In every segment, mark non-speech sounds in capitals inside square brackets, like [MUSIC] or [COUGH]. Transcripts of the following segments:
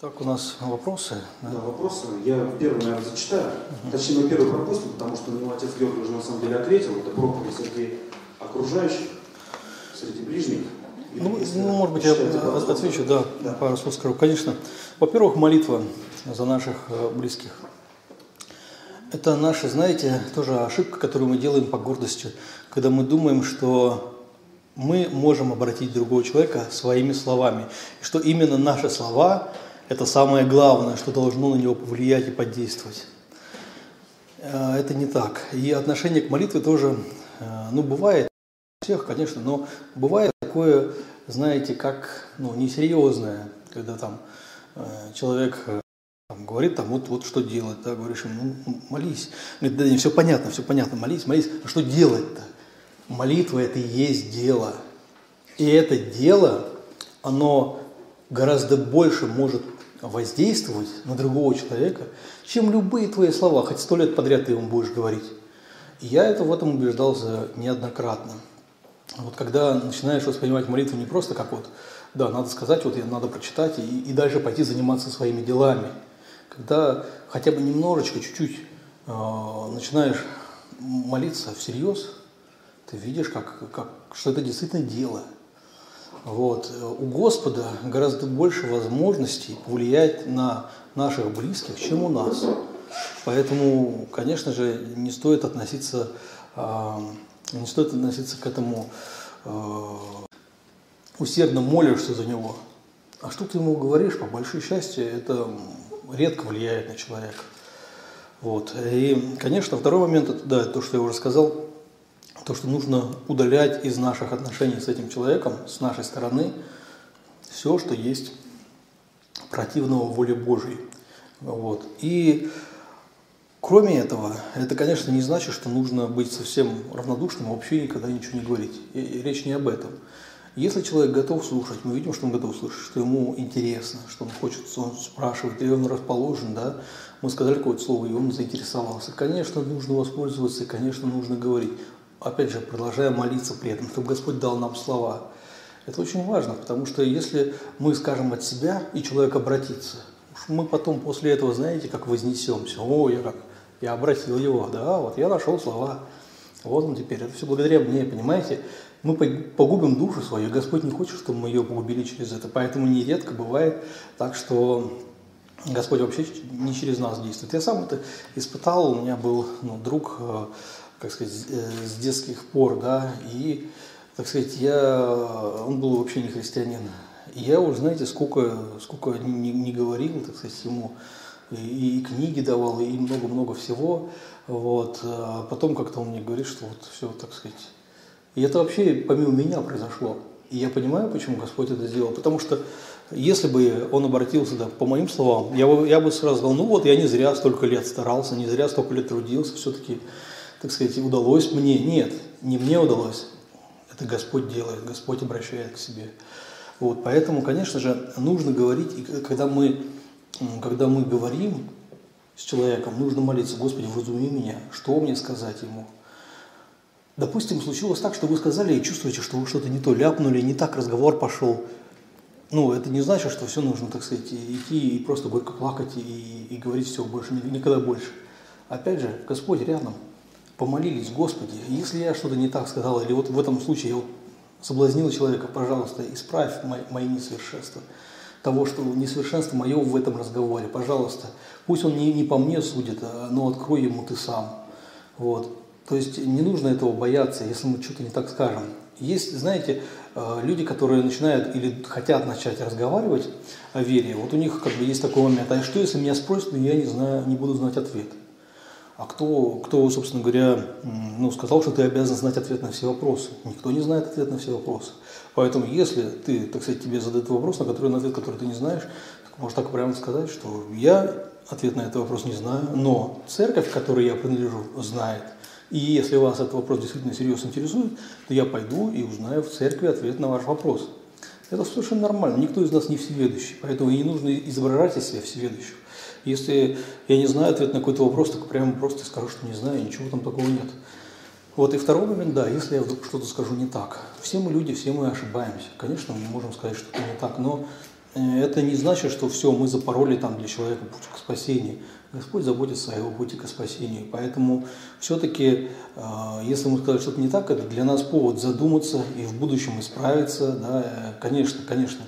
Так, у нас вопросы. Да, вопросы. Я первый, наверное, зачитаю. Угу. Точнее, мы первый пропустим, потому что ну, отец Георгий уже на самом деле ответил. Это проповедь среди окружающих, среди ближних. И ну, ну, может быть, я отвечу, да, да, пару слов скажу. Конечно, во-первых, молитва за наших э, близких. Это наша, знаете, тоже ошибка, которую мы делаем по гордости, когда мы думаем, что мы можем обратить другого человека своими словами, что именно наши слова это самое главное, что должно на него повлиять и подействовать. Э, это не так. И отношение к молитве тоже, э, ну, бывает, у всех, конечно, но бывает такое, знаете, как, ну, несерьезное, когда там э, человек там, говорит, там, вот, вот что делать, да, говоришь ему, ну, молись. Говорит, да, не, все понятно, все понятно, молись, молись. А что делать-то? Молитва – это и есть дело. И это дело, оно гораздо больше может воздействовать на другого человека, чем любые твои слова, хоть сто лет подряд ты ему будешь говорить. И я это в этом убеждался неоднократно. Вот когда начинаешь воспринимать молитву не просто как вот, да, надо сказать, вот надо прочитать и, и дальше пойти заниматься своими делами. Когда хотя бы немножечко, чуть-чуть э, начинаешь молиться всерьез, ты видишь, как, как, что это действительно дело – вот. У Господа гораздо больше возможностей повлиять на наших близких, чем у нас. Поэтому, конечно же, не стоит относиться, а, не стоит относиться к этому а, усердно молишься за него. А что ты ему говоришь, по большой счастью, это редко влияет на человека. Вот. И, конечно, второй момент, это, да, то, что я уже сказал, то, что нужно удалять из наших отношений с этим человеком, с нашей стороны, все, что есть противного воле Божьей. Вот. И кроме этого, это, конечно, не значит, что нужно быть совсем равнодушным вообще никогда ничего не говорить. И, речь не об этом. Если человек готов слушать, мы видим, что он готов слушать, что ему интересно, что он хочет, он спрашивает, и он расположен, да, мы сказали какое-то слово, и он заинтересовался. Конечно, нужно воспользоваться, и, конечно, нужно говорить опять же, продолжая молиться при этом, чтобы Господь дал нам слова. Это очень важно, потому что если мы скажем от себя, и человек обратится, мы потом после этого, знаете, как вознесемся. О, я как, я обратил его, да, вот я нашел слова. Вот он теперь, это все благодаря мне, понимаете? Мы погубим душу свою, Господь не хочет, чтобы мы ее погубили через это. Поэтому нередко бывает так, что Господь вообще не через нас действует. Я сам это испытал, у меня был ну, друг, э, как сказать, э, с детских пор, да, и, так сказать, я, он был вообще не христианин. И я уже, знаете, сколько, сколько не, не говорил, так сказать, ему, и, и книги давал, и много-много всего, вот, а потом как-то он мне говорит, что вот все, так сказать, и это вообще помимо меня произошло. И я понимаю, почему Господь это сделал, потому что если бы он обратился, да, по моим словам, я бы, я бы сразу сказал, ну вот я не зря столько лет старался, не зря столько лет трудился, все-таки так сказать, удалось мне. Нет, не мне удалось. Это Господь делает, Господь обращает к себе. Вот, поэтому, конечно же, нужно говорить, и когда мы, когда мы говорим с человеком, нужно молиться, Господи, вразуми меня, что мне сказать ему. Допустим, случилось так, что вы сказали и чувствуете, что вы что-то не то ляпнули, не так разговор пошел. Ну, это не значит, что все нужно, так сказать, идти и просто горько плакать и, и говорить все больше, никогда больше. Опять же, Господь рядом – помолились, Господи, если я что-то не так сказал, или вот в этом случае я вот соблазнил человека, пожалуйста, исправь мои, мои несовершенства, того, что несовершенство мое в этом разговоре, пожалуйста, пусть он не, не по мне судит, а, но открой ему ты сам. Вот. То есть не нужно этого бояться, если мы что-то не так скажем. Есть, знаете, э, люди, которые начинают или хотят начать разговаривать о вере, вот у них как бы есть такой момент, а что если меня спросят, но я не знаю, не буду знать ответ. А кто, кто, собственно говоря, ну, сказал, что ты обязан знать ответ на все вопросы? Никто не знает ответ на все вопросы. Поэтому, если ты, так сказать, тебе задают вопрос, на который на ответ, который ты не знаешь, так можешь так прямо сказать, что я ответ на этот вопрос не знаю, но церковь, которой я принадлежу, знает. И если вас этот вопрос действительно серьезно интересует, то я пойду и узнаю в церкви ответ на ваш вопрос. Это совершенно нормально. Никто из нас не всеведущий, поэтому и не нужно изображать из себя всеведущего. Если я не знаю ответ на какой-то вопрос, так прямо просто скажу, что не знаю, ничего там такого нет. Вот и второй момент, да, если я вдруг что-то скажу не так. Все мы люди, все мы ошибаемся. Конечно, мы можем сказать что-то не так, но это не значит, что все, мы запороли там для человека путь к спасению. Господь заботится о его пути к спасению. Поэтому все-таки, а, если мы сказали что-то не так, это для нас повод задуматься и в будущем исправиться. Да, конечно, конечно,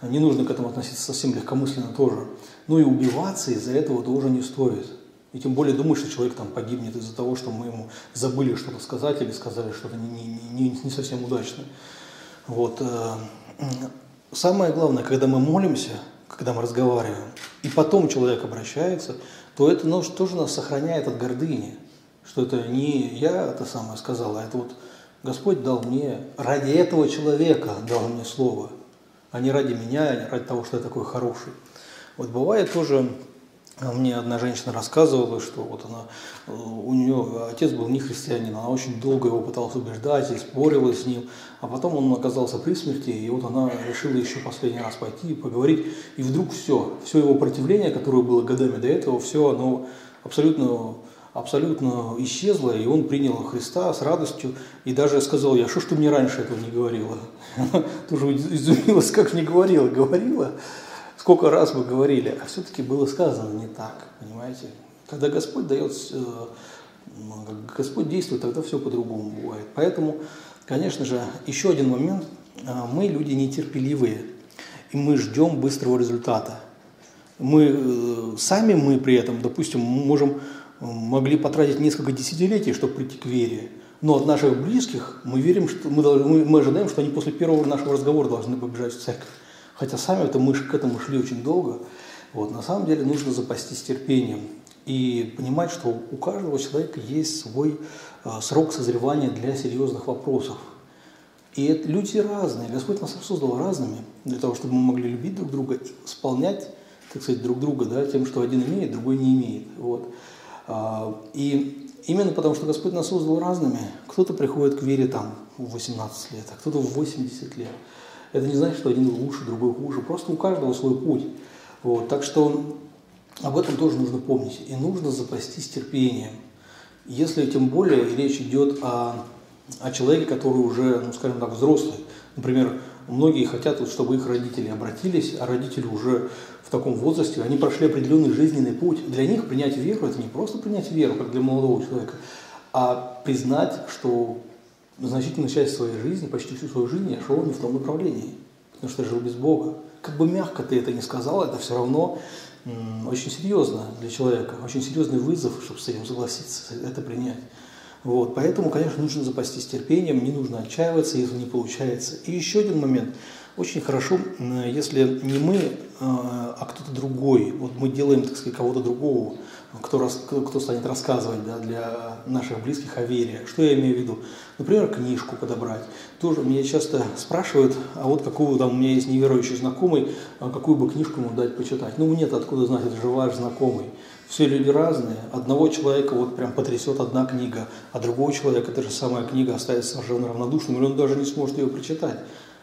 не нужно к этому относиться совсем легкомысленно тоже. Ну и убиваться из-за этого тоже не стоит. И тем более думать, что человек там погибнет из-за того, что мы ему забыли что-то сказать или сказали что-то не, не, не, не совсем удачное. Вот. Э, самое главное, когда мы молимся, когда мы разговариваем, и потом человек обращается, то это ну, тоже нас сохраняет от гордыни. Что это не я это самое сказал, а это вот Господь дал мне, ради этого человека дал мне слово, а не ради меня, а не ради того, что я такой хороший. Вот бывает тоже а мне одна женщина рассказывала, что вот она, э, у нее отец был не христианин, она очень долго его пыталась убеждать и спорила с ним, а потом он оказался при смерти, и вот она решила еще последний раз пойти и поговорить, и вдруг все, все его противление, которое было годами до этого, все оно абсолютно абсолютно исчезло, и он принял Христа с радостью, и даже сказал, я что ж ты мне раньше этого не говорила? [LAUGHS] Она тоже изумилась, как не говорила, говорила, сколько раз мы говорили, а все-таки было сказано не так, понимаете? Когда Господь дает, э, Господь действует, тогда все по-другому бывает. Поэтому, конечно же, еще один момент, э, мы люди нетерпеливые, и мы ждем быстрого результата. Мы э, сами мы при этом, допустим, можем, могли потратить несколько десятилетий, чтобы прийти к вере, но от наших близких мы верим, что мы, мы, мы ожидаем, что они после первого нашего разговора должны побежать в церковь. Хотя сами это мы к этому шли очень долго. Вот, на самом деле нужно запастись терпением и понимать, что у каждого человека есть свой э, срок созревания для серьезных вопросов. И это, люди разные. Господь нас создал разными для того, чтобы мы могли любить друг друга исполнять, так сказать, друг друга да, тем, что один имеет, другой не имеет. Вот. А, и именно потому, что Господь нас создал разными, кто-то приходит к вере там в 18 лет, а кто-то в 80 лет. Это не значит, что один лучше, другой хуже. Просто у каждого свой путь. Вот. Так что об этом тоже нужно помнить. И нужно запастись терпением. Если тем более речь идет о, о человеке, который уже, ну, скажем так, взрослый. Например, многие хотят, чтобы их родители обратились, а родители уже в таком возрасте, они прошли определенный жизненный путь. Для них принять веру – это не просто принять веру, как для молодого человека, а признать, что значительную часть своей жизни, почти всю свою жизнь я шел не в том направлении, потому что я жил без Бога. Как бы мягко ты это не сказал, это все равно очень серьезно для человека, очень серьезный вызов, чтобы с этим согласиться, это принять. Вот, поэтому, конечно, нужно запастись терпением, не нужно отчаиваться, если не получается. И еще один момент. Очень хорошо, если не мы, а, а кто-то другой. Вот мы делаем, так сказать, кого-то другого кто, рас, кто станет рассказывать да, для наших близких о вере. Что я имею в виду? Например, книжку подобрать. Тоже меня часто спрашивают, а вот какую там у меня есть неверующий знакомый, а какую бы книжку ему дать почитать. Ну, нет, откуда знать, это же ваш знакомый. Все люди разные. Одного человека вот прям потрясет одна книга, а другого человека эта же самая книга оставит совершенно равнодушным, или он даже не сможет ее прочитать.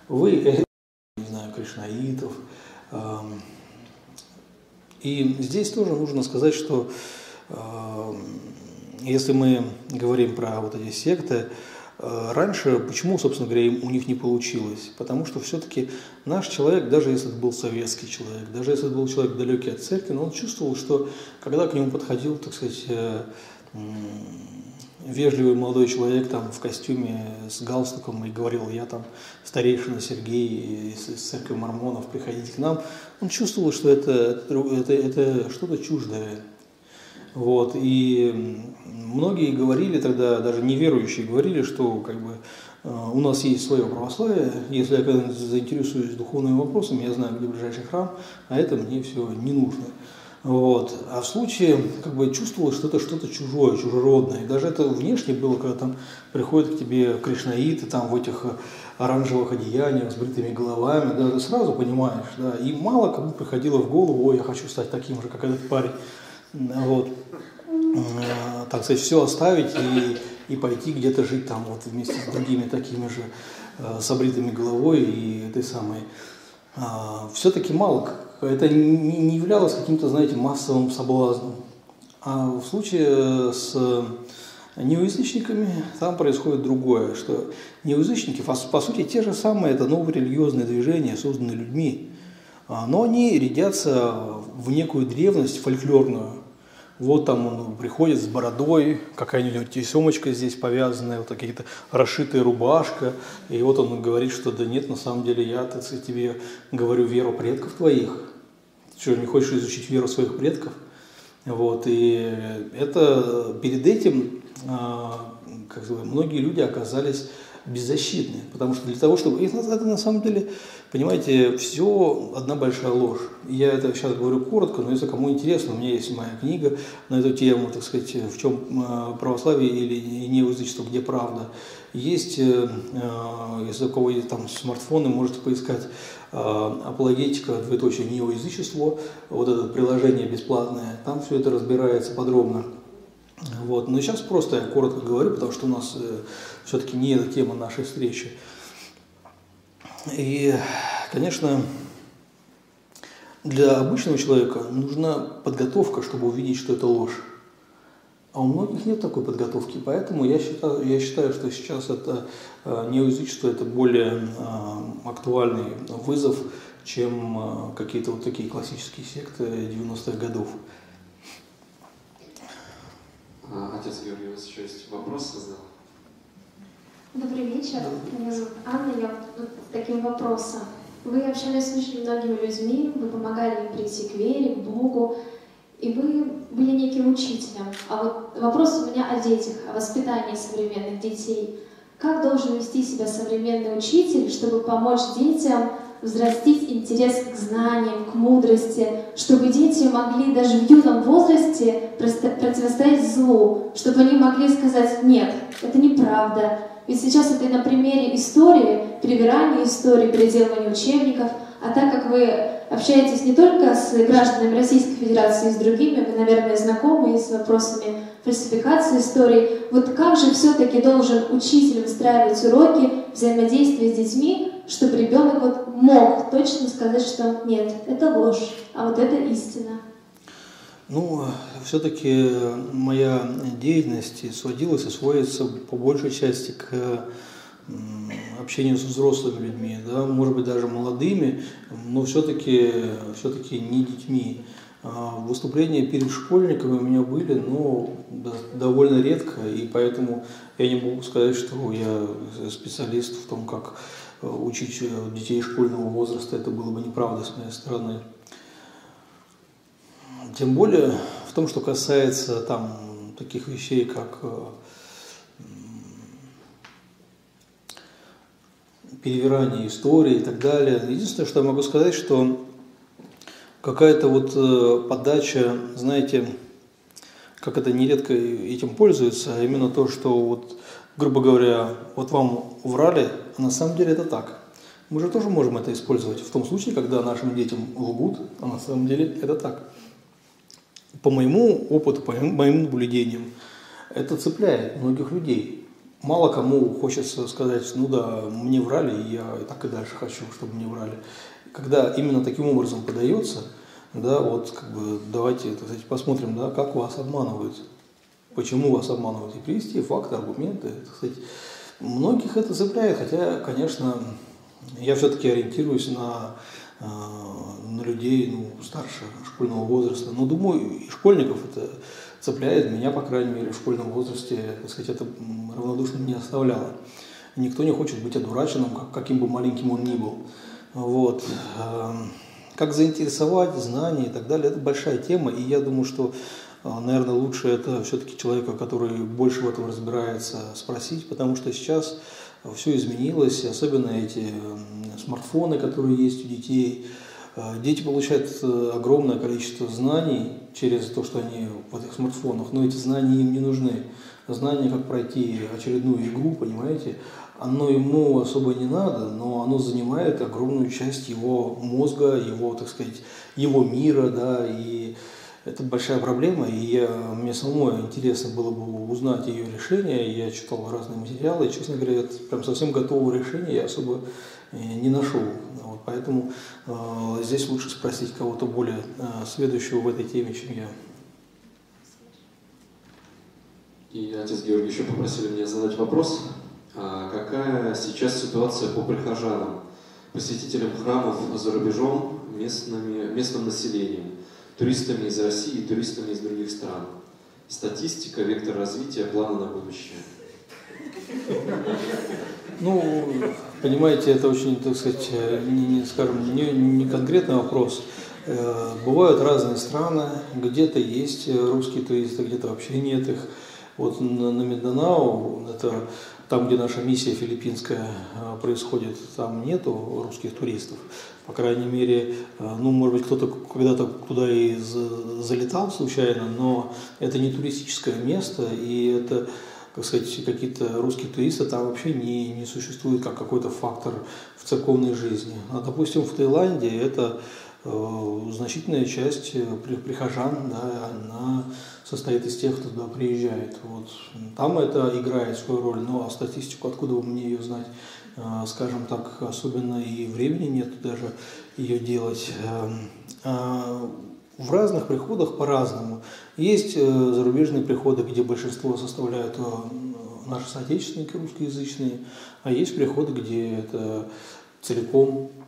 Вы, э, не знаю, кришнаитов, эм, и здесь тоже нужно сказать, что э, если мы говорим про вот эти секты, э, раньше почему, собственно говоря, у них не получилось? Потому что все-таки наш человек, даже если это был советский человек, даже если это был человек далекий от церкви, но он чувствовал, что когда к нему подходил, так сказать, э, вежливый молодой человек там в костюме с галстуком и говорил, я там старейшина Сергей из, церкви мормонов, приходите к нам, он чувствовал, что это, это, это что-то чуждое. Вот, и многие говорили тогда, даже неверующие говорили, что как бы э, у нас есть свое православие, если я когда-нибудь заинтересуюсь духовными вопросами, я знаю, где ближайший храм, а это мне все не нужно. Вот. А в случае как бы чувствовалось, что это что-то чужое, чужеродное. И даже это внешне было, когда там приходят к тебе кришнаиты там в этих оранжевых одеяниях с бритыми головами, да, ты сразу понимаешь, да, и мало кому приходило в голову, ой, я хочу стать таким же, как этот парень, вот, э, так сказать, все оставить и, и пойти где-то жить там вот вместе с другими такими же э, с обритыми головой и этой самой, а, все-таки мало это не являлось каким-то, знаете, массовым соблазном. А в случае с неуязычниками там происходит другое, что неуязычники, по сути, те же самые, это новые религиозные движения, созданные людьми. А, но они рядятся в некую древность фольклорную. Вот там он приходит с бородой, какая-нибудь тесемочка здесь повязанная, вот какие-то расшитая рубашка. И вот он говорит, что да нет, на самом деле я, сказать, тебе говорю веру предков твоих. Ты что, не хочешь изучить веру своих предков? Вот, и это перед этим а, как бы, многие люди оказались беззащитны, потому что для того, чтобы... Это на самом деле, понимаете, все одна большая ложь. Я это сейчас говорю коротко, но если кому интересно, у меня есть моя книга на эту тему, так сказать, в чем а, православие или неязычество, где правда. Есть, э, э, если у кого есть там смартфоны, можете поискать а, апологетика, двоеточие, неоязычество, вот это приложение бесплатное, там все это разбирается подробно. Вот. Но сейчас просто я коротко говорю, потому что у нас э, все-таки не эта тема нашей встречи. И, конечно, для обычного человека нужна подготовка, чтобы увидеть, что это ложь. А у многих нет такой подготовки, поэтому я считаю, я считаю что сейчас это э, неоязычество – это более э, актуальный вызов, чем э, какие-то вот такие классические секты 90-х годов. А, отец Георгий, у вас еще есть вопрос задал? Добрый вечер. Меня зовут Анна. Я вот с таким вопросом. Вы общались с очень многими людьми, вы помогали им прийти к вере, к Богу, и вы были неким учителем. А вот вопрос у меня о детях, о воспитании современных детей. Как должен вести себя современный учитель, чтобы помочь детям взрастить интерес к знаниям, к мудрости, чтобы дети могли даже в юном возрасте противостоять злу, чтобы они могли сказать «нет, это неправда». Ведь сейчас это на примере истории, перевирания истории, переделывания учебников, а так как вы общаетесь не только с гражданами Российской Федерации, и с другими, вы, наверное, знакомы с вопросами фальсификации истории. Вот как же все-таки должен учитель выстраивать уроки взаимодействия с детьми, чтобы ребенок вот мог точно сказать, что нет, это ложь, а вот это истина? Ну, все-таки моя деятельность сводилась и сводится по большей части к общению с взрослыми людьми, да, может быть даже молодыми, но все-таки все, не детьми. А, выступления перед школьниками у меня были, но довольно редко, и поэтому я не могу сказать, что я специалист в том, как э, учить э, детей школьного возраста, это было бы неправда с моей стороны. Тем более в том, что касается там таких вещей, как э, перевирание истории и так далее. Единственное, что я могу сказать, что какая-то вот э, подача, знаете, как это нередко этим пользуется, а именно то, что вот, грубо говоря, вот вам врали, а на самом деле это так. Мы же тоже можем это использовать в том случае, когда нашим детям лгут, а на самом деле это так. По моему опыту, по моим наблюдениям, это цепляет многих людей. Мало кому хочется сказать, ну да, мне врали, и я так и дальше хочу, чтобы мне врали когда именно таким образом подается, да, вот как бы давайте так сказать, посмотрим, да, как вас обманывают, почему вас обманывают, и привести факты, аргументы, так сказать. Многих это цепляет, хотя, конечно, я все-таки ориентируюсь на, на людей ну, старше школьного возраста. Но думаю, и школьников это цепляет. Меня, по крайней мере, в школьном возрасте, так сказать, это равнодушным не оставляло. Никто не хочет быть одураченным, каким бы маленьким он ни был. Вот. Эм, как заинтересовать, знания и так далее, это большая тема, и я думаю, что, э, наверное, лучше это все-таки человека, который больше в этом разбирается, спросить, потому что сейчас все изменилось, особенно эти смартфоны, которые есть у детей. Э, дети получают э, огромное количество знаний через то, что они в этих смартфонах, но эти знания им не нужны. Знания, как пройти очередную игру, понимаете, оно ему особо не надо, но оно занимает огромную часть его мозга, его, так сказать, его мира, да, и это большая проблема, и я, мне самому интересно было бы узнать ее решение, я читал разные материалы, и, честно говоря, прям совсем готового решения я особо э, не нашел. Вот, поэтому э, здесь лучше спросить кого-то более э, следующего в этой теме, чем я. И отец Георгий еще попросили меня задать вопрос. А какая сейчас ситуация по прихожанам, посетителям храмов за рубежом, местными, местным населением, туристами из России и туристами из других стран. Статистика, вектор развития, планы на будущее. Ну, понимаете, это очень, так сказать, не, не, скажем, не, не конкретный вопрос. Э, бывают разные страны, где-то есть русские туристы, где-то вообще нет их. Вот на, на Минданау, это там, где наша миссия филиппинская э, происходит, там нету русских туристов. По крайней мере, э, ну, может быть, кто-то когда-то туда и залетал случайно, но это не туристическое место, и это, как сказать, какие-то русские туристы там вообще не, не существует как какой-то фактор в церковной жизни. А, допустим, в Таиланде это значительная часть э, прихожан, да, она состоит из тех, кто туда приезжает. Вот. Там это играет свою роль, ну а статистику, откуда бы мне ее знать, э, скажем так, особенно и времени нет даже ее делать. А в разных приходах по-разному. Есть зарубежные приходы, где большинство составляют наши соотечественники русскоязычные, а есть приходы, где это целиком Э,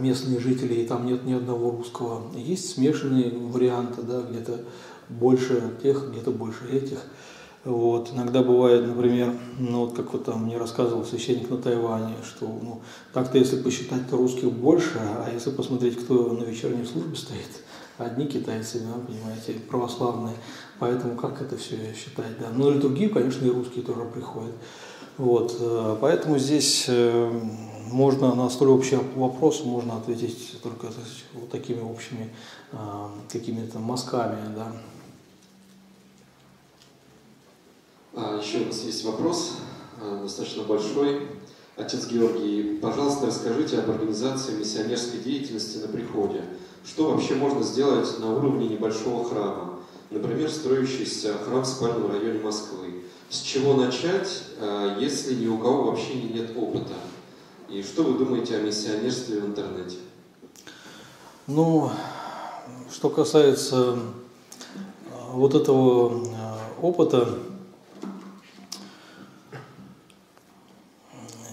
местные жители, и там нет ни одного русского. Есть смешанные варианты, да, где-то больше тех, где-то больше этих. Вот. Иногда бывает, например, ну вот как вот там мне рассказывал священник на Тайване, что ну, так-то если посчитать, то русских больше, а если посмотреть, кто на вечерней службе стоит, одни китайцы, да, понимаете, православные. Поэтому как это все считать, да. Ну или другие, конечно, и русские тоже приходят. Вот. Э, поэтому здесь э, можно на столь общий вопрос можно ответить только вот такими общими а, какими-то мазками, да. А, еще у нас есть вопрос, достаточно большой. Отец Георгий, пожалуйста, расскажите об организации миссионерской деятельности на приходе. Что вообще можно сделать на уровне небольшого храма? Например, строящийся храм в спальном районе Москвы. С чего начать, а, если ни у кого вообще нет опыта? И что вы думаете о миссионерстве в интернете? Ну, что касается э, вот этого э, опыта,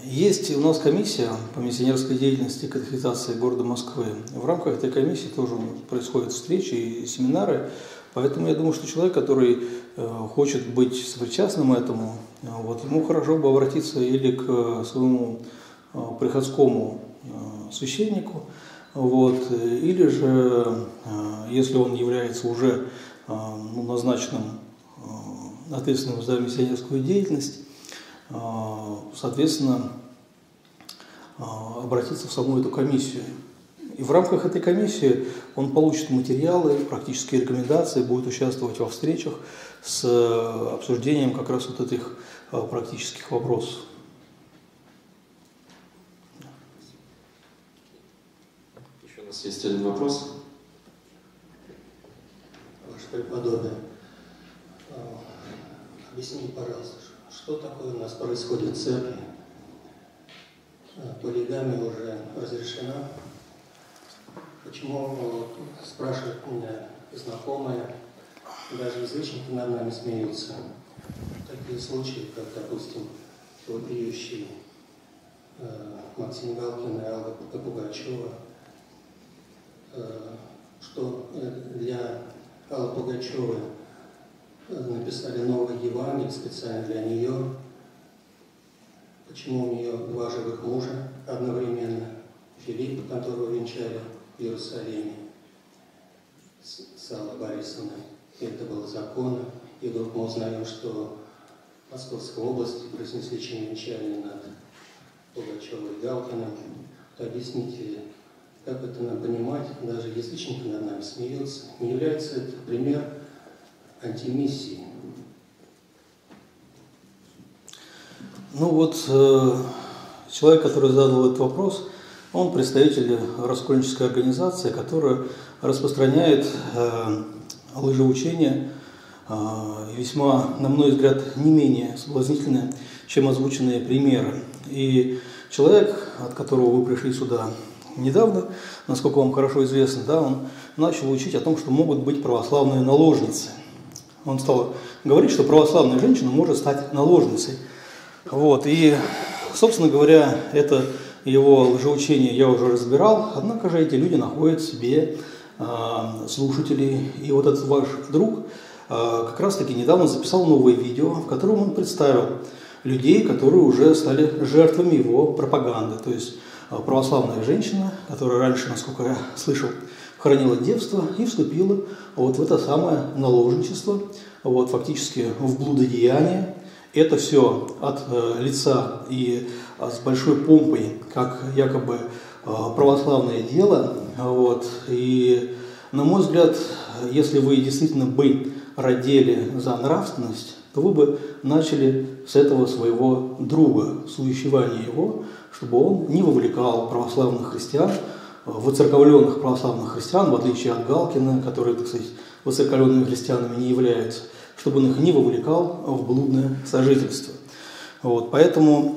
Есть у нас комиссия по миссионерской деятельности и катехизации города Москвы. В рамках этой комиссии тоже происходят встречи и семинары, поэтому я думаю, что человек, который э, хочет быть сопричастным этому, вот, ему хорошо бы обратиться или к своему Э, приходскому э, священнику, вот, или же, э, если он является уже ну, назначенным ответственным за миссионерскую деятельность, соответственно, обратиться в саму эту комиссию. И в рамках этой комиссии он получит материалы, практические рекомендации, будет участвовать во встречах с обсуждением как раз вот этих практических вопросов. нас есть один вопрос. Ваше преподобие, а, объясните, пожалуйста, что такое у нас происходит в церкви? Полигамия уже разрешена. Почему, вот, спрашивает меня знакомые, даже язычники над нами смеются. Такие случаи, как, допустим, вопиющий э, Максим Галкин и Алла Пугачева – Э, что э, для Аллы Пугачевой э, написали новый Евангелие специально для нее. Почему у нее два живых мужа одновременно? Филипп, которого венчали Иерусалиме, с Аллой Борисовной. Это было законно. И вдруг мы узнаем, что в Московской области произнесли чин венчания над Пугачевой и Галкиным. Объясните, как это надо понимать, даже язычники над нами смеются, не является это пример антимиссии. Ну вот э, человек, который задал этот вопрос, он представитель раскольнической организации, которая распространяет э, лжеучение э, весьма, на мой взгляд, не менее соблазнительное, чем озвученные примеры. И человек, от которого вы пришли сюда, недавно, насколько вам хорошо известно, да, он начал учить о том, что могут быть православные наложницы. Он стал говорить, что православная женщина может стать наложницей. Вот, и, собственно говоря, это его лжеучение я уже разбирал, однако же эти люди находят себе слушателей. И вот этот ваш друг как раз-таки недавно записал новое видео, в котором он представил людей, которые уже стали жертвами его пропаганды. То есть православная женщина, которая раньше, насколько я слышал, хранила девство и вступила вот в это самое наложничество, вот фактически в блудодеяние. Это все от э, лица и э, с большой помпой, как якобы э, православное дело. Вот. И, на мой взгляд, если вы действительно бы родили за нравственность, то вы бы начали с этого своего друга, с увещевания его, чтобы он не вовлекал православных христиан, воцерковленных православных христиан, в отличие от Галкина, которые, так сказать, воцерковленными христианами не являются, чтобы он их не вовлекал в блудное сожительство. Вот, поэтому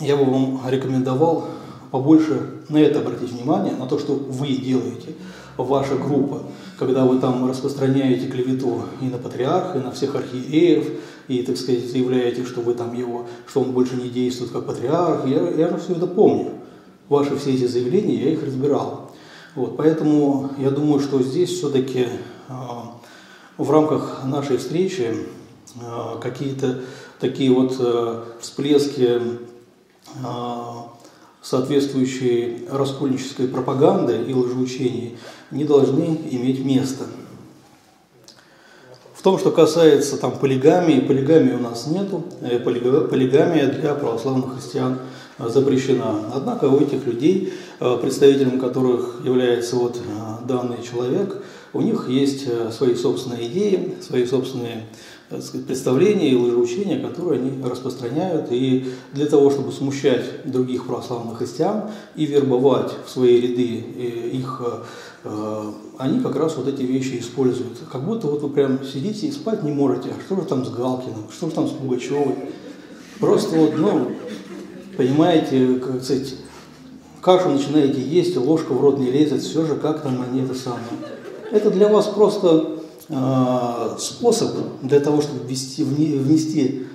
я бы вам рекомендовал побольше на это обратить внимание, на то, что вы делаете, ваша группа, когда вы там распространяете клевету и на патриарха, и на всех архиереев, и, так сказать, заявляете, что вы там его, что он больше не действует как патриарх, я, я же все это помню. Ваши все эти заявления, я их разбирал. Вот, поэтому я думаю, что здесь все-таки э, в рамках нашей встречи э, какие-то такие вот э, всплески соответствующей раскольнической пропаганды и лжеучений не должны иметь места. В том, что касается там полигамии, полигамии у нас нету, э, полигамия для православных христиан запрещена. Однако у этих людей, э, представителем которых является вот э, данный человек, у них есть свои собственные идеи, свои собственные сказать, представления и лжеучения, которые они распространяют. И для того, чтобы смущать других православных христиан и вербовать в свои ряды э, их, э, они как раз вот эти вещи используют. Как будто вот вы прям сидите и спать не можете. А что же там с Галкиным, что же там с Пугачевой? Просто вот, ну, понимаете, как сказать, кашу начинаете есть, ложка в рот не лезет, все же как там они это самое. Это для вас просто Э, способ для того, чтобы ввести, внести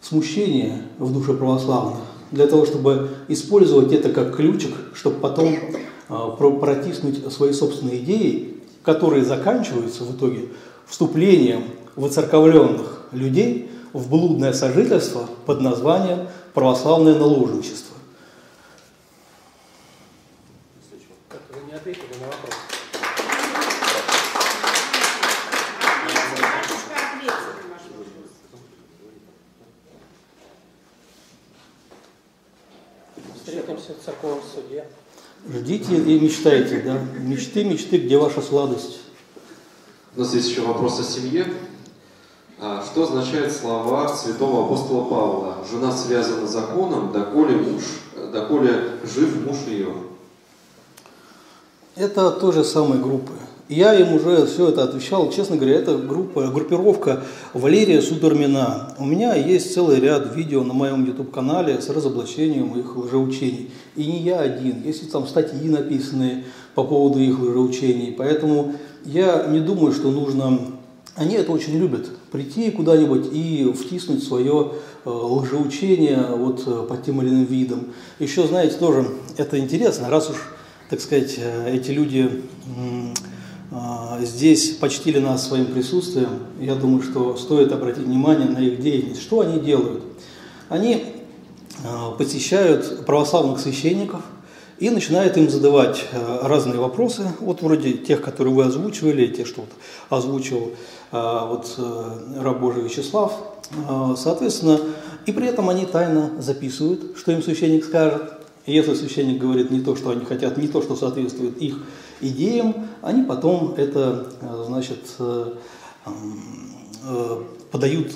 смущение в душе православных, для того, чтобы использовать это как ключик, чтобы потом э, протиснуть свои собственные идеи, которые заканчиваются в итоге вступлением воцерковленных людей в блудное сожительство под названием православное наложничество. Вы не ответили на вопрос. в церковном суде. Ждите и мечтайте, да. Мечты, мечты, где ваша сладость? У нас есть еще вопрос о семье. А, что означают слова святого апостола Павла? Жена связана законом, доколе муж, доколе жив муж ее. Это тоже самой группы. Я им уже все это отвечал. Честно говоря, это группа, группировка Валерия Супермина. У меня есть целый ряд видео на моем YouTube-канале с разоблачением их лжеучений. И не я один. Есть там статьи написанные по поводу их лжеучений. Поэтому я не думаю, что нужно... Они это очень любят. Прийти куда-нибудь и втиснуть свое э, лжеучение вот э, под тем или иным видом. Еще, знаете, тоже это интересно, раз уж, так сказать, э, эти люди здесь почтили нас своим присутствием. Я думаю, что стоит обратить внимание на их деятельность. Что они делают? Они посещают православных священников и начинают им задавать а, разные вопросы, вот вроде тех, которые вы озвучивали, те, что вот озвучил вот раб Божий Вячеслав. Соответственно, и при этом они тайно записывают, что им священник скажет. И если священник говорит не то, что они хотят, не то, что соответствует их идеям, они потом это, э, значит, э, э, подают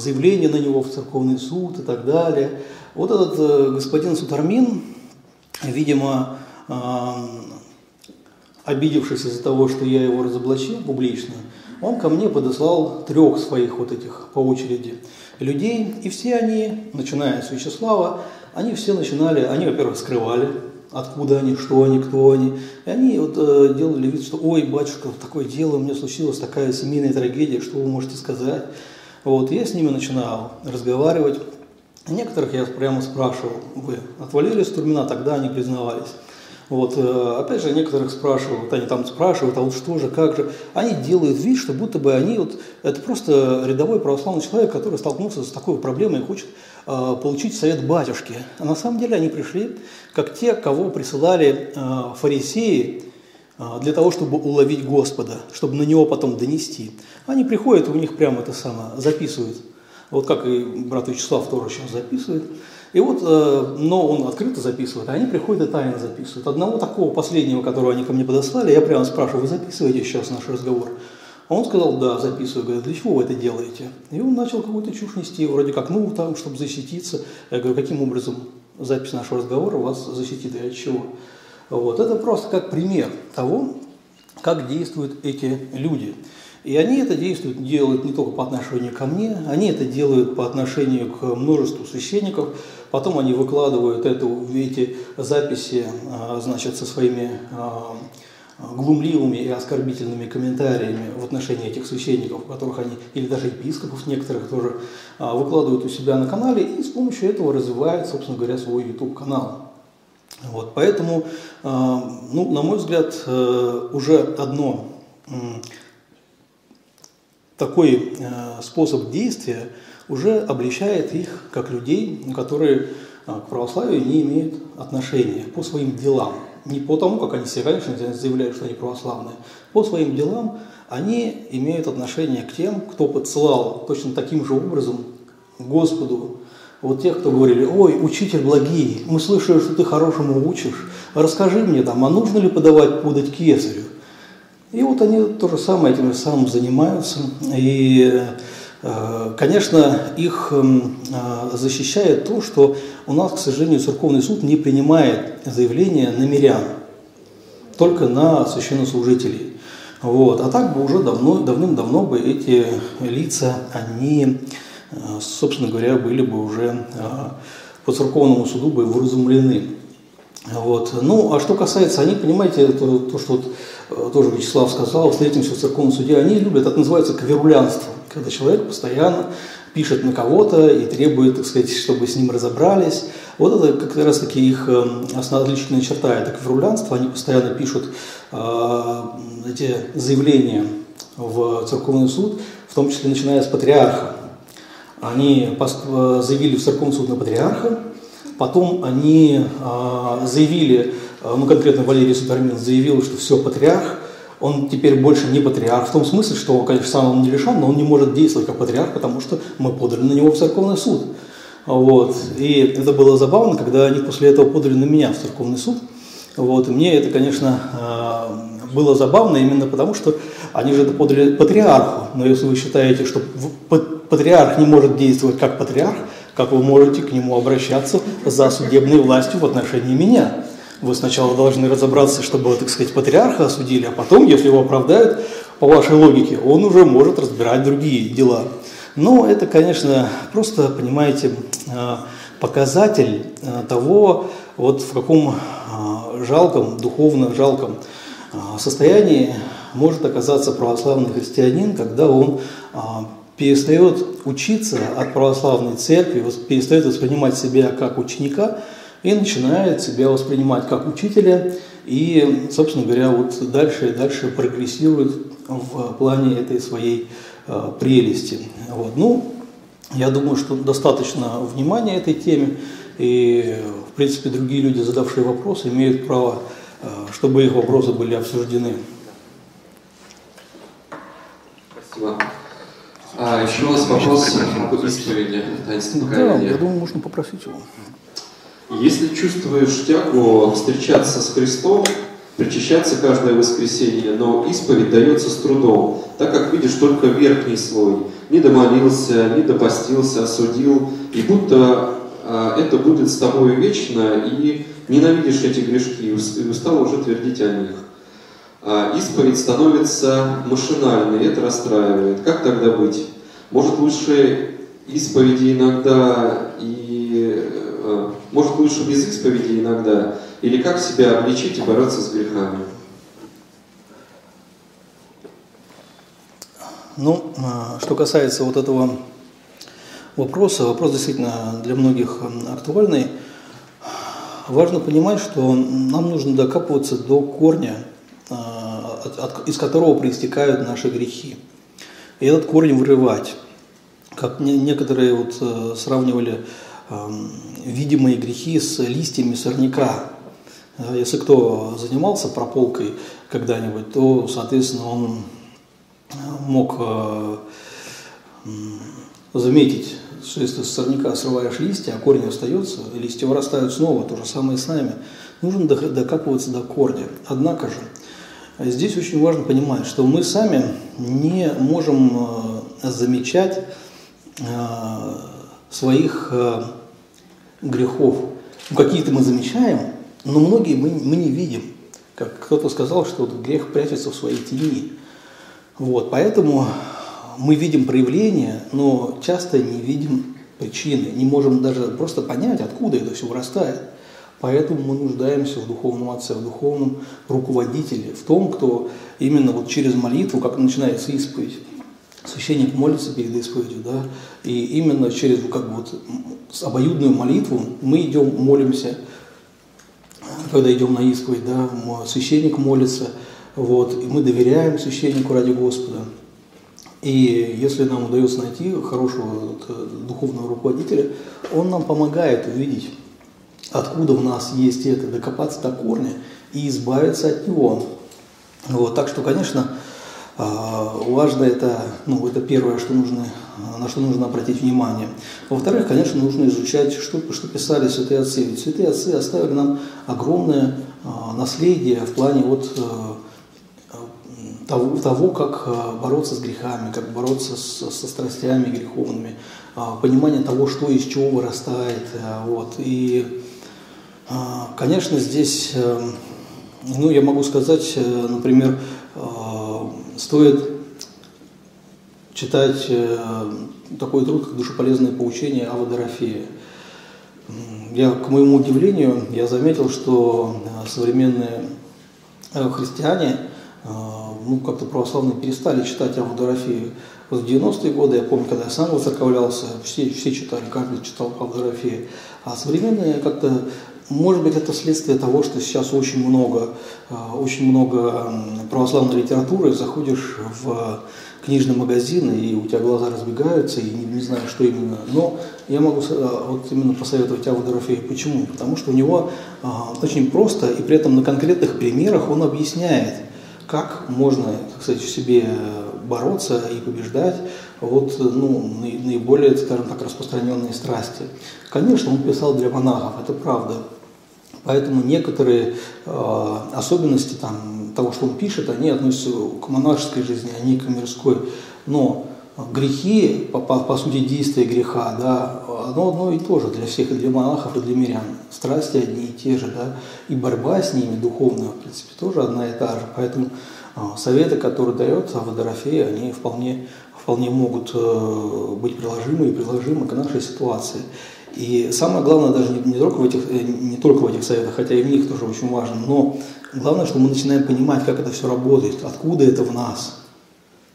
заявление на него в церковный суд и так далее. Вот этот господин Сутармин, видимо, обидевшись из-за того, что я его разоблачил публично, он ко мне подослал трех своих вот этих по очереди людей, и все они, начиная с Вячеслава, они все начинали, они, во-первых, скрывали откуда они, что они, кто они. И они вот, э, делали вид, что ой, батюшка, такое дело, у меня случилась такая семейная трагедия, что вы можете сказать. Вот, я с ними начинал разговаривать. Некоторых я прямо спрашивал, вы отвалили Стурмина, тогда они признавались. Вот, э, опять же, некоторых спрашивают, они там спрашивают, а вот что же, как же. Они делают вид, что будто бы они вот, это просто рядовой православный человек, который столкнулся с такой проблемой и хочет э, получить совет батюшки. А на самом деле они пришли, как те, кого присылали э, фарисеи, э, для того, чтобы уловить Господа, чтобы на него потом донести. Они приходят, у них прямо это самое записывают вот как и брат Вячеслав тоже сейчас записывает. И вот, э, но он открыто записывает, а они приходят и тайно записывают. Одного такого последнего, которого они ко мне подослали, я прямо спрашиваю, вы записываете сейчас наш разговор? А он сказал, да, записываю. Говорит, для чего вы это делаете? И он начал какую-то чушь нести, вроде как, ну, там, чтобы защититься. Я говорю, каким образом запись нашего разговора вас защитит и от чего? Вот. Это просто как пример того, как действуют эти люди. И они это действуют, делают не только по отношению ко мне, они это делают по отношению к множеству священников. Потом они выкладывают это, эти записи а, значит, со своими а, глумливыми и оскорбительными комментариями в отношении этих священников, которых они, или даже епископов некоторых тоже, а, выкладывают у себя на канале и с помощью этого развивают, собственно говоря, свой YouTube-канал. Вот, поэтому, ну, на мой взгляд, э, уже одно такой э, способ действия уже обличает их как людей, которые э, к православию не имеют отношения по своим делам. Не по тому, как они себе, конечно, заявляют, что они православные. По своим делам они имеют отношение к тем, кто подсылал точно таким же образом Господу вот тех, кто говорили, ой, учитель благий, мы слышали, что ты хорошему учишь, расскажи мне там, а нужно ли подавать подать кесарю? И вот они то же самое этим же самым занимаются. И, э, конечно, их э, защищает то, что у нас, к сожалению, церковный суд не принимает заявления на мирян, только на священнослужителей. Вот. А так бы уже давно, давным-давно бы эти лица, они, э, собственно говоря, были бы уже по церковному суду бы выразумлены. Вот. Ну, а что касается, они, понимаете, то, то что вот Э, тоже Вячеслав сказал, встретимся в церковном суде, они любят, это называется кверулянство, когда человек постоянно пишет на кого-то и требует, так сказать, чтобы с ним разобрались. Вот это как раз таки их э, основная отличительная черта, это кверулянство, они постоянно пишут э, эти заявления в церковный суд, в том числе начиная с патриарха. Они э, заявили в церковный суд на патриарха, потом они э, заявили ну конкретно Валерий Судармин заявил, что все, патриарх, он теперь больше не патриарх, в том смысле, что, конечно, сам он не лишен, но он не может действовать как патриарх, потому что мы подали на него в церковный суд. Вот. И это было забавно, когда они после этого подали на меня в церковный суд. Вот. И мне это, конечно, э, было забавно именно потому, что они же это подали патриарху. Но если вы считаете, что патриарх не может действовать как патриарх, как вы можете к нему обращаться за судебной властью в отношении меня? Вы сначала должны разобраться, чтобы, так сказать, патриарха осудили, а потом, если его оправдают, по вашей логике, он уже может разбирать другие дела. Но это, конечно, просто, понимаете, э, показатель э, того, вот в каком э, жалком, духовно жалком состоянии может оказаться православный христианин, когда он перестает учиться от православной церкви, перестает воспринимать себя как ученика, и начинает себя воспринимать как учителя и, собственно говоря, вот дальше и дальше прогрессирует в плане этой своей э, прелести. Вот. Ну, я думаю, что достаточно внимания этой теме, и, в принципе, другие люди, задавшие вопросы, имеют право, э, чтобы их вопросы были обсуждены. Спасибо. А еще у вас вопрос об исповеди, таинственном Да, я думаю, можно попросить его. Если чувствуешь тягу встречаться с Христом, причащаться каждое воскресенье, но исповедь дается с трудом, так как видишь только верхний слой. Не домолился, не допостился, осудил, и будто а, это будет с тобой вечно, и ненавидишь эти грешки, и устал уже твердить о них. А исповедь становится машинальной, это расстраивает. Как тогда быть? Может лучше исповеди иногда и Э, может лучше без исповеди иногда, или как себя обличить и бороться с грехами? Ну, э, что касается вот этого вопроса. Вопрос действительно для многих актуальный. Важно понимать, что нам нужно докапываться до корня, из которого проистекают наши грехи. И этот корень вырывать. Как некоторые вот сравнивали видимые грехи с листьями сорняка. Если кто занимался прополкой когда-нибудь, то, соответственно, он мог э, заметить, что если с сорняка срываешь листья, а корень остается, листья вырастают снова, то же самое с нами. Нужно докапываться до корня. Однако же, здесь очень важно понимать, что мы сами не можем э, замечать э, своих грехов. Ну, какие-то мы замечаем, но многие мы, не видим. Как кто-то сказал, что грех прячется в своей тени. Вот, поэтому мы видим проявления, но часто не видим причины, не можем даже просто понять, откуда это все вырастает. Поэтому мы нуждаемся в духовном отце, в духовном руководителе, в том, кто именно вот через молитву, как начинается исповедь, священник молится перед исповедью, да, и именно через как бы вот обоюдную молитву мы идем, молимся, когда идем на исповедь, да, священник молится, вот, и мы доверяем священнику ради Господа. И если нам удается найти хорошего э, духовного руководителя, он нам помогает увидеть, откуда в нас есть это, докопаться до корня и избавиться от него. Вот, так что, конечно, а, важно это, ну, это первое, что нужно, на что нужно обратить внимание. Во-вторых, конечно, нужно изучать, что, что писали святые отцы. Ведь святые отцы оставили нам огромное а, наследие в плане вот э, того, того, как э, бороться с грехами, как бороться с, со страстями греховными, а, понимание того, что из чего вырастает. Э, вот. И, конечно, здесь, ну, я могу сказать, например, стоит читать э, такой труд, как «Душеполезное поучение Ава Дорофея». Я, к моему удивлению, я заметил, что э, современные э, христиане, ну, как-то православные перестали читать Аву Дорофею. Вот в 90-е годы, я помню, когда я сам воцерковлялся, все, все читали, каждый читал Аву Дорофея. А современные как-то может быть, это следствие того, что сейчас очень много, а, очень много православной литературы, заходишь в книжный магазин, и у тебя глаза разбегаются, и не, не знаю, что именно. Но я могу а, вот именно посоветовать Аву Дорофея. Почему? Потому что у него а, очень просто, и при этом на конкретных примерах он объясняет, как можно, сказать, в себе бороться и побеждать вот, ну, наиболее, скажем так, распространенные страсти. Конечно, он писал для монахов, это правда. Поэтому некоторые э, особенности там, того, что он пишет, они относятся к монашеской жизни, а не к мирской. Но грехи, по, по, по сути, действия греха, да, оно одно и то же для всех, и для монахов, и для мирян. Страсти одни и те же, да, и борьба с ними духовная, в принципе, тоже одна и та же. Поэтому э, советы, которые дает Водорофей, они вполне, вполне могут э, быть приложимы и приложимы к нашей ситуации. И самое главное даже не, не, только в этих, э, не только в этих советах, хотя и в них тоже очень важно, но главное, что мы начинаем понимать, как это все работает, откуда это в нас.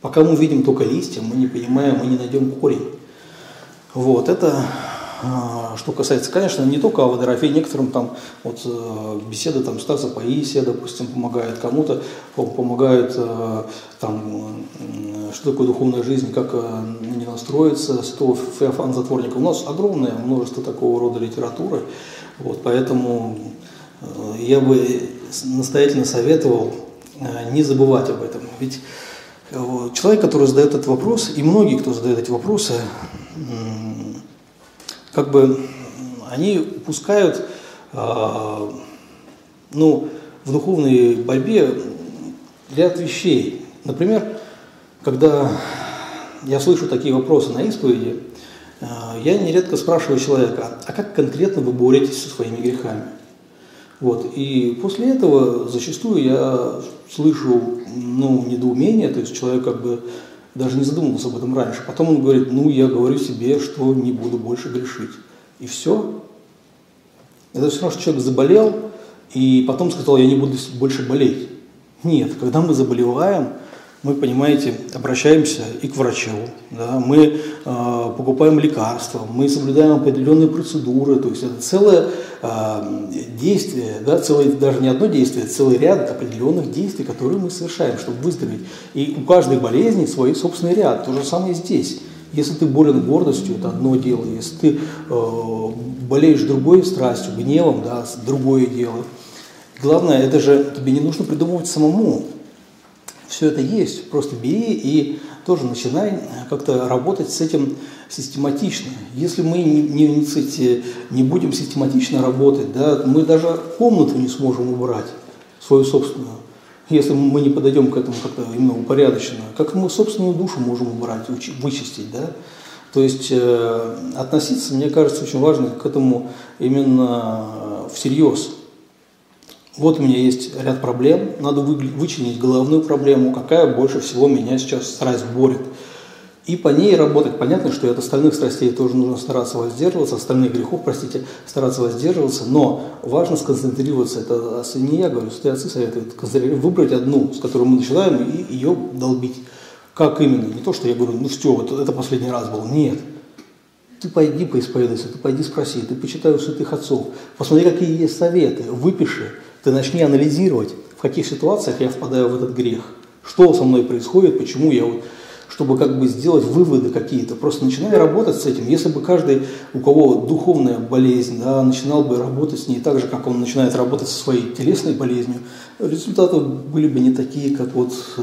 Пока мы видим только листья, мы не понимаем, мы не найдем корень. Вот, это что касается, конечно, не только Аводорофей, некоторым там вот э, беседы там Стаса Паисия, допустим, помогает кому-то, помогают э, там, что такое духовная жизнь, как э, не настроиться, святого Феофан Затворника. У нас огромное множество такого рода литературы, вот, поэтому я бы настоятельно советовал не забывать об этом. Ведь человек, который задает этот вопрос, и многие, кто задает эти вопросы, как бы они упускают э, ну, в духовной борьбе ряд вещей. Например, когда я слышу такие вопросы на исповеди, э, я нередко спрашиваю человека, а как конкретно вы боретесь со своими грехами? Вот. И после этого зачастую я слышу ну, недоумение, то есть человек как бы даже не задумывался об этом раньше. Потом он говорит, ну, я говорю себе, что не буду больше грешить. И все. Это все равно, что человек заболел, и потом сказал, я не буду больше болеть. Нет, когда мы заболеваем, мы, понимаете, обращаемся и к врачу, да, мы э, покупаем лекарства, мы соблюдаем определенные процедуры, то есть это целое э, действие, да, целое, даже не одно действие, это целый ряд определенных действий, которые мы совершаем, чтобы выздороветь. И у каждой болезни свой собственный ряд, то же самое здесь. Если ты болен гордостью, это одно дело, если ты э, болеешь другой страстью, гневом, да, другое дело. Главное, это же тебе не нужно придумывать самому, все это есть, просто бери и тоже начинай как-то работать с этим систематично. Если мы не, не, не, не будем систематично работать, да, мы даже комнату не сможем убрать, свою собственную, если мы не подойдем к этому как-то именно упорядоченно. Как мы собственную душу можем убрать, вычистить, да? То есть э, относиться, мне кажется, очень важно к этому именно всерьез. Вот у меня есть ряд проблем, надо вычленить головную проблему, какая больше всего меня сейчас страсть борет. И по ней работать. Понятно, что от остальных страстей тоже нужно стараться воздерживаться, остальных грехов, простите, стараться воздерживаться, но важно сконцентрироваться. Это не я говорю, святые отцы советуют выбрать одну, с которой мы начинаем, и ее долбить. Как именно? Не то, что я говорю, ну все, вот это последний раз был. Нет. Ты пойди поисповедуйся, ты пойди спроси, ты почитай у святых отцов, посмотри, какие есть советы, выпиши, ты начни анализировать, в каких ситуациях я впадаю в этот грех, что со мной происходит, почему я вот, чтобы как бы сделать выводы какие-то. Просто начинай работать с этим. Если бы каждый, у кого духовная болезнь, да, начинал бы работать с ней так же, как он начинает работать со своей телесной болезнью, результаты были бы не такие, как вот э,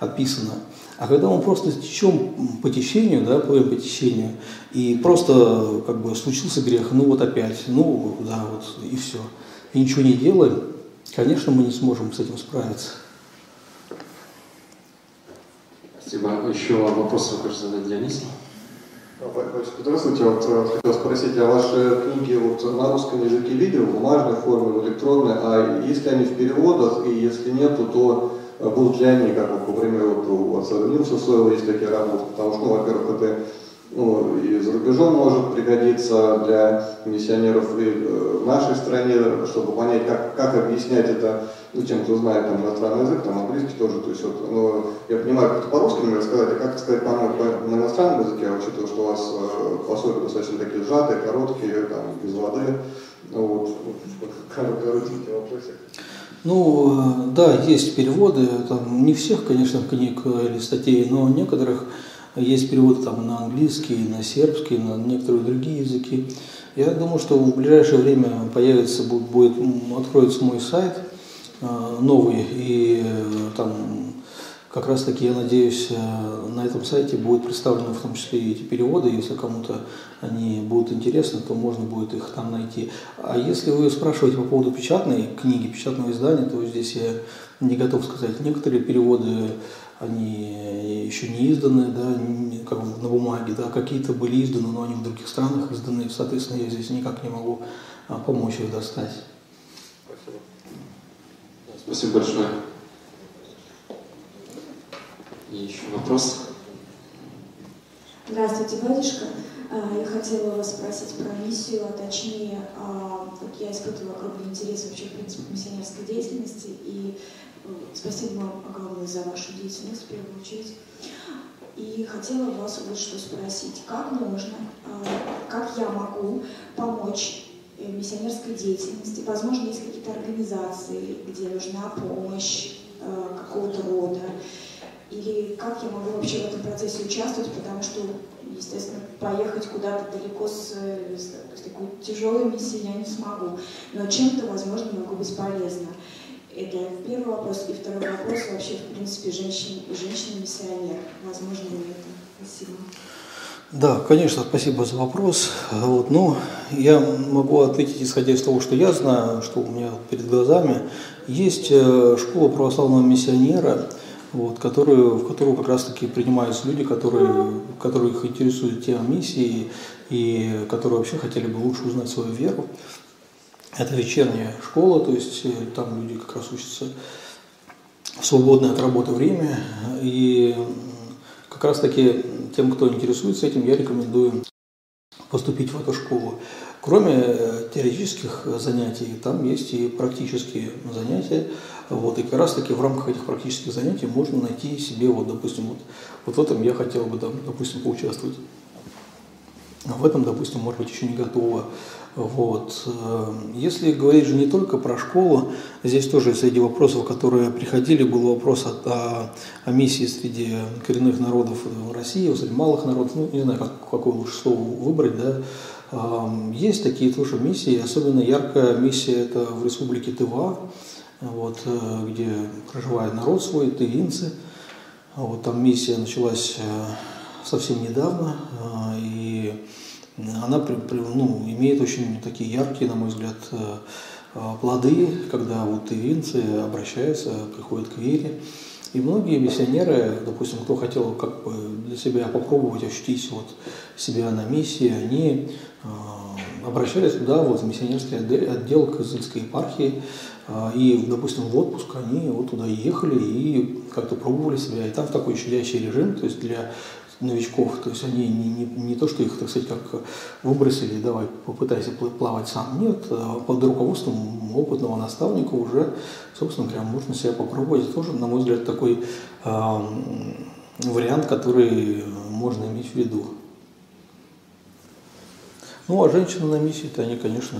описано. А когда мы просто течем по течению, да, плывем по течению, и просто как бы случился грех, ну вот опять, ну да, вот и все, и ничего не делаем, конечно, мы не сможем с этим справиться. Спасибо. Еще вопросы вы хотите задать Дионису? Здравствуйте, вот э, хотел спросить, а ваши книги вот на русском языке видео, в бумажной форме, в электронной, а если они в переводах, и если нету, то э, будут ли они, как, вот, например, вот у отца Нилса Сойла есть такие работы, потому что, ну, во-первых, это ну, и за рубежом может пригодиться для миссионеров и э, в нашей стране, чтобы понять, как, как объяснять это ну, тем, кто знает там, иностранный язык, там английский тоже, то есть вот, ну, я понимаю, как это по-русски, например, сказать, а как сказать по, по, на иностранном языке, учитывая, что у вас э, пособия достаточно такие сжатые, короткие, там, без воды, ну, вот, [LAUGHS] коротенький вопросик. Ну, э, да, есть переводы, там, не всех, конечно, книг или статей, но некоторых есть переводы там на английский, на сербский, на некоторые другие языки. Я думаю, что в ближайшее время появится, будет, откроется мой сайт э, новый, и э, там как раз таки, я надеюсь, э, на этом сайте будут представлены в том числе и эти переводы. Если кому-то они будут интересны, то можно будет их там найти. А если вы спрашиваете по поводу печатной книги, печатного издания, то здесь я не готов сказать. Некоторые переводы они еще не изданы, да, как на бумаге, да, какие-то были изданы, но они в других странах изданы, соответственно, я здесь никак не могу а, помочь их достать. Спасибо. Спасибо большое. И еще вопрос? Здравствуйте, батюшка. А, я хотела вас спросить про миссию, а точнее, а, я испытываю огромный интерес вообще, в принципе, миссионерской деятельности, и Спасибо вам огромное за вашу деятельность в первую очередь. И хотела вас вот что спросить. Как можно, а, как я могу помочь э, миссионерской деятельности? Возможно, есть какие-то организации, где нужна помощь э, какого-то рода. Или как я могу вообще в этом процессе участвовать, потому что, естественно, поехать куда-то далеко с, с, с такой тяжелой миссией я не смогу. Но чем-то, возможно, могу быть полезна. Это первый вопрос. И второй вопрос вообще, в принципе, женщин, женщина-миссионер. Возможно ли это? Спасибо. Да, конечно, спасибо за вопрос. Вот, ну, я могу ответить, исходя из того, что я знаю, что у меня перед глазами. Есть э, школа православного миссионера, вот, которую, в которую как раз-таки принимаются люди, которые, которых интересует тема миссии и которые вообще хотели бы лучше узнать свою веру. Это вечерняя школа, то есть э, там люди как раз учатся в свободное от работы время. И как раз таки тем, кто интересуется этим, я рекомендую поступить в эту школу. Кроме э, теоретических занятий, там есть и практические занятия. Вот, и как раз таки в рамках этих практических занятий можно найти себе, вот, допустим, вот, вот в этом я хотел бы, там, допустим, поучаствовать. В этом, допустим, может быть, еще не готова. Вот. Э, если говорить же не только про школу, здесь тоже среди вопросов, которые приходили, был вопрос о, о, о миссии среди коренных народов России, среди малых народов, ну, не знаю, как, какое лучше слово выбрать, да, есть такие тоже миссии, особенно яркая миссия это в республике Тыва, вот, э, где проживает народ свой, тывинцы. Вот там миссия началась э, совсем недавно, и она ну, имеет очень такие яркие, на мой взгляд, э, плоды, когда вот тывинцы обращаются, приходят к вере. И многие миссионеры, допустим, кто хотел как бы для себя попробовать ощутить вот себя на миссии, они э, обращались туда, вот, в миссионерский отдел Кызыльской епархии, э, и, допустим, в отпуск они вот туда ехали и как-то пробовали себя. И там такой щадящий режим, то есть для новичков, то есть они не, не, не то, что их, так сказать, как выбросили, давай попытайся плавать сам, нет, а под руководством опытного наставника уже, собственно говоря, можно себя попробовать. Это тоже, на мой взгляд, такой э, вариант, который можно иметь в виду. Ну, а женщины на миссии-то они, конечно,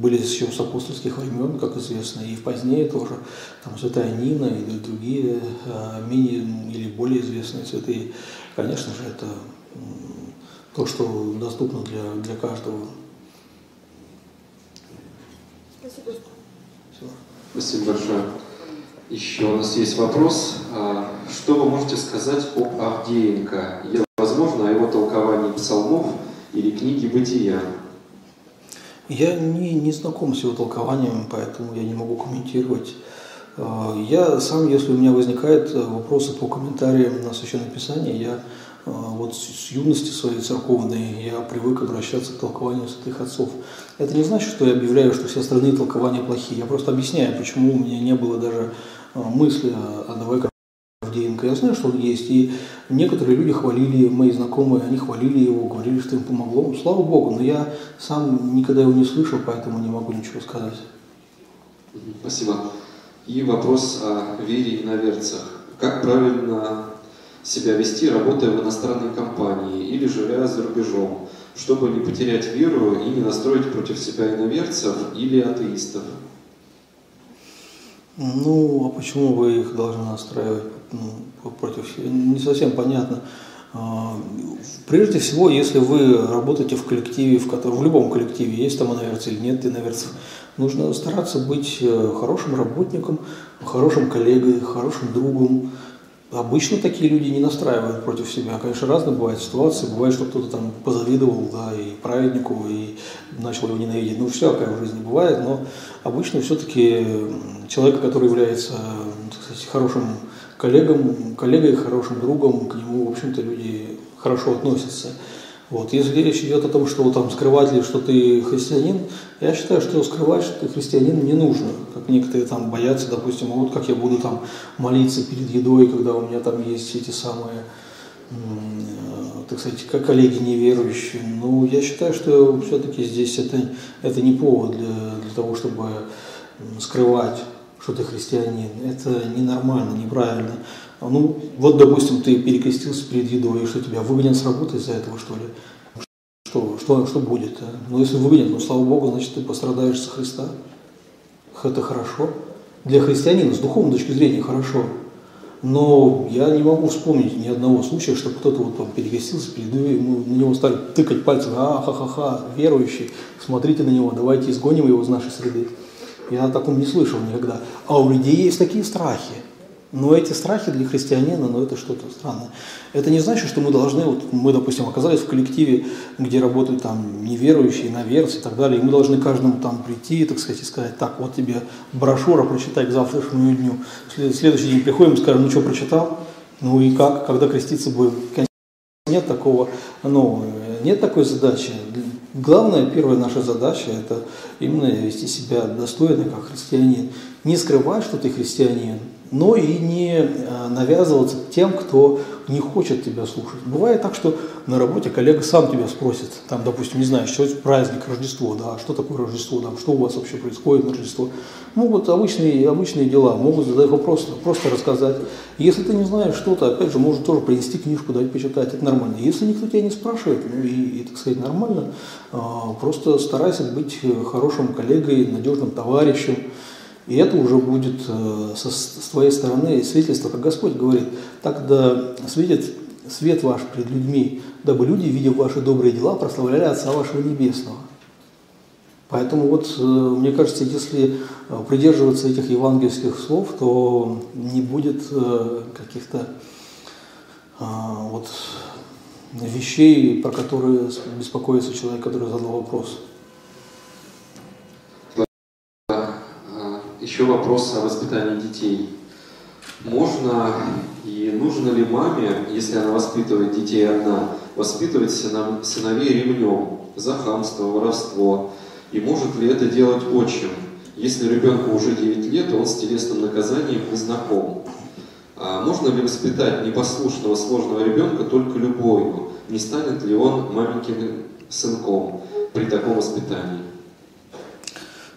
были еще с апостольских времен, как известно, и позднее тоже, там Святая Нина и другие а, менее или более известные святые. Конечно же, это то, что доступно для, для каждого. Спасибо. Спасибо большое. Еще у нас есть вопрос. А, что вы можете сказать об Авдеенко? Возможно, о его толковании псалмов или книги «Бытия»? Я не, не знаком с его толкованием, поэтому я не могу комментировать. А, я сам, если у меня возникают вопросы по комментариям на Священное Писание, я а, вот с юности своей церковной я привык обращаться к толкованию святых отцов. Это не значит, что я объявляю, что все остальные толкования плохие. Я просто объясняю, почему у меня не было даже а, мысли, а давай Авдеенко. Я знаю, что он есть, и некоторые люди хвалили, мои знакомые, они хвалили его, говорили, что им помогло. Ну, слава Богу, но я сам никогда его не слышал, поэтому не могу ничего сказать. Спасибо. И вопрос о вере и иноверцах. Как правильно себя вести, работая в иностранной компании или живя за рубежом, чтобы не потерять веру и не настроить против себя иноверцев или атеистов? Ну, а почему вы их должны настраивать ну, против? Не совсем понятно. А, прежде всего, если вы работаете в коллективе, в котором в любом коллективе есть там иноверцы или нет иноверцев, нужно стараться быть э, хорошим работником, хорошим коллегой, хорошим другом, Обычно такие люди не настраивают против себя. Конечно, разные бывают ситуации. Бывает, что кто-то там позавидовал, да, и праведнику, и начал его ненавидеть. Ну, всякое в жизни бывает, но обычно все-таки человек, который является, так сказать, хорошим коллегом, коллегой, хорошим другом, к нему, в общем-то, люди хорошо относятся. Вот. Если речь идет о том, что там скрывать ли, что ты христианин, я считаю, что скрывать, что ты христианин, не нужно. Как некоторые там боятся, допустим, вот как я буду там молиться перед едой, когда у меня там есть эти самые, э, так сказать, как коллеги неверующие. Ну, я считаю, что все-таки здесь это, это не повод для, для того, чтобы скрывать, что ты христианин. Это ненормально, неправильно. Ну, вот, допустим, ты перекрестился перед едой, и что тебя выгонят с работы из-за этого, что ли? Что, что, что будет? А? Ну, если выгонят, ну, слава Богу, значит, ты пострадаешь за Христа. Это хорошо. Для христианина с духовной точки зрения хорошо. Но я не могу вспомнить ни одного случая, чтобы кто-то вот там перекрестился перед ему, на него стали тыкать пальцем, а, ха-ха-ха, верующий, смотрите на него, давайте изгоним его из нашей среды. Я о таком не слышал никогда. А у людей есть такие страхи. Но эти страхи для христианина, ну это что-то странное. Это не значит, что мы должны, вот мы, допустим, оказались в коллективе, где работают там неверующие, наверцы и так далее, и мы должны каждому там прийти, так сказать, и сказать, так, вот тебе брошюра, прочитай к завтрашнему дню. В следующий день приходим и скажем, ну что, прочитал? Ну и как, когда креститься будем? Нет такого, ну, нет такой задачи. Главная, первая наша задача – это именно вести себя достойно, как христианин. Не скрывать, что ты христианин, но и не э, навязываться тем, кто не хочет тебя слушать. Бывает так, что на работе коллега сам тебя спросит, там, допустим, не знаю, что праздник, Рождество, да, что такое Рождество, там, что у вас вообще происходит на Рождество. Могут обычные, обычные дела, могут задать вопрос, просто рассказать. Если ты не знаешь что-то, опять же, можно тоже принести книжку, дать почитать, это нормально. Если никто тебя не спрашивает, ну и, и так сказать, нормально, а, просто старайся быть хорошим коллегой, надежным товарищем, и это уже будет э, со, с твоей стороны свидетельство, как Господь говорит, так да светит свет ваш пред людьми, дабы люди, видя ваши добрые дела, прославляли Отца вашего Небесного. Поэтому вот, э, мне кажется, если э, придерживаться этих евангельских слов, то не будет каких-то вот вещей, про которые беспокоится человек, который задал вопрос. Еще вопрос о воспитании детей. Можно и нужно ли маме, если она воспитывает детей одна, воспитывать сыновей ремнем за хамство, воровство? И может ли это делать отчим? Если ребенку уже 9 лет, он с телесным наказанием не знаком. А можно ли воспитать непослушного, сложного ребенка только любовью? Не станет ли он маменькиным сынком при таком воспитании?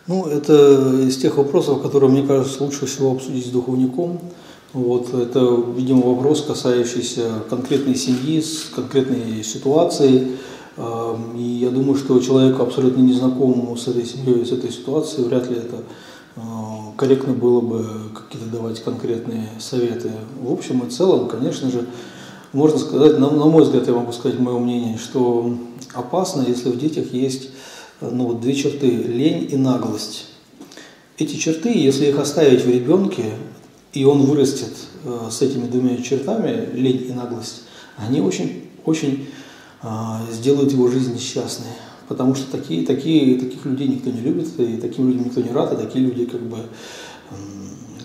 Ну, это из тех вопросов, которые, мне кажется, лучше всего обсудить с духовником. Вот, это, видимо, вопрос, касающийся конкретной семьи, с конкретной ситуацией. И я думаю, что человеку абсолютно незнакомому с этой семьей, с этой ситуацией, вряд ли это а, корректно было бы какие-то давать конкретные советы. В общем и целом, конечно же, можно сказать, на, на мой взгляд, я могу сказать мое мнение, что опасно, если в детях есть ну, вот две черты – лень и наглость. Эти черты, если их оставить в ребенке, и он вырастет э, с этими двумя чертами, лень и наглость, они очень, очень э, сделают его жизнь несчастной. Потому что такие, такие, таких людей никто не любит, и таким людям никто не рад, и такие люди, как бы,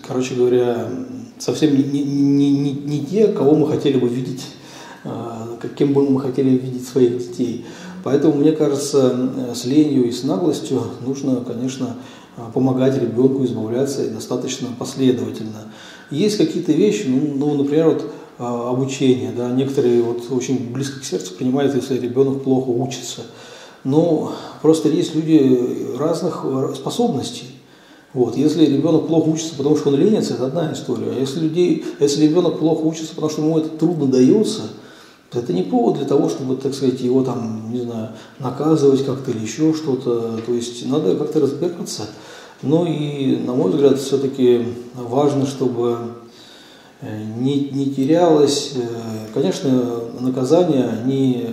короче говоря, совсем не, не, не, не, те, кого мы хотели бы видеть, э, каким бы мы хотели видеть своих детей. Поэтому, мне кажется, с ленью и с наглостью нужно, конечно, помогать ребенку избавляться достаточно последовательно. Есть какие-то вещи, ну, ну например, вот, а, обучение. Да, некоторые вот очень близко к сердцу принимают, если ребенок плохо учится. Но просто есть люди разных способностей. Вот. Если ребенок плохо учится, потому что он ленится, это одна история. А если, людей, если ребенок плохо учится, потому что ему это трудно дается – это не повод для того, чтобы, так сказать, его там, не знаю, наказывать как-то или еще что-то. То есть надо как-то разбираться. Ну и, на мой взгляд, все-таки важно, чтобы э, не, не терялось. Э, конечно, наказания, они,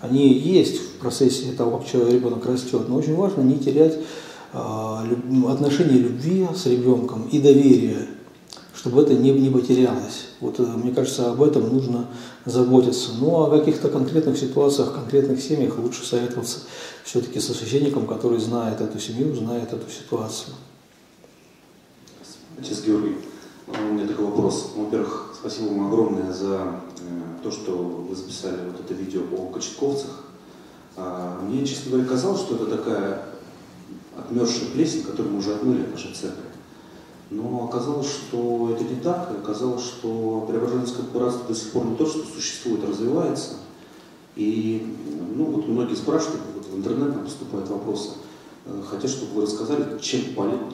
они есть в процессе того, как человек, ребенок растет, но очень важно не терять а, отношения любви с ребенком и доверия чтобы это не, не потерялось. Вот, э, мне кажется, об этом нужно заботиться. Ну, а о каких-то конкретных ситуациях, конкретных семьях лучше советоваться все-таки со священником, который знает эту семью, знает эту ситуацию. Отец Георгий, у меня такой вопрос. Во-первых, спасибо вам огромное за э, то, что вы записали вот это видео о кочетковцах. А, мне, честно говоря, казалось, что это такая отмерзшая плесень, которую мы уже отмыли в нашей церкви. Но оказалось, что это не так. Оказалось, что Преображенское братство до сих пор не то, что существует, а развивается. И ну, вот многие спрашивают, вот в интернет нам поступают вопросы, хотят, чтобы вы рассказали, чем,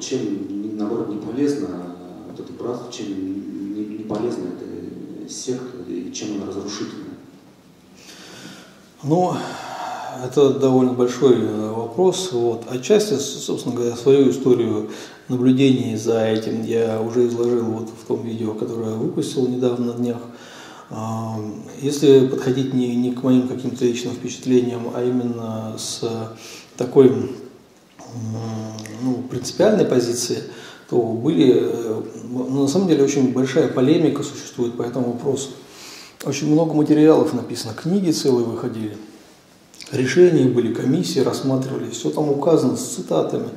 чем наоборот, не полезно вот это братство, чем не, не полезна эта секта и чем она разрушительна. Ну, это довольно большой э, вопрос. Вот. Отчасти, собственно говоря, свою историю наблюдений за этим я уже изложил вот в том видео, которое я выпустил недавно на днях. А, если подходить не, не к моим каким-то личным впечатлениям, а именно с такой ну, принципиальной позиции, то были, ну, на самом деле очень большая полемика существует по этому вопросу. Очень много материалов написано, книги целые выходили – решения были, комиссии рассматривались, все там указано с цитатами,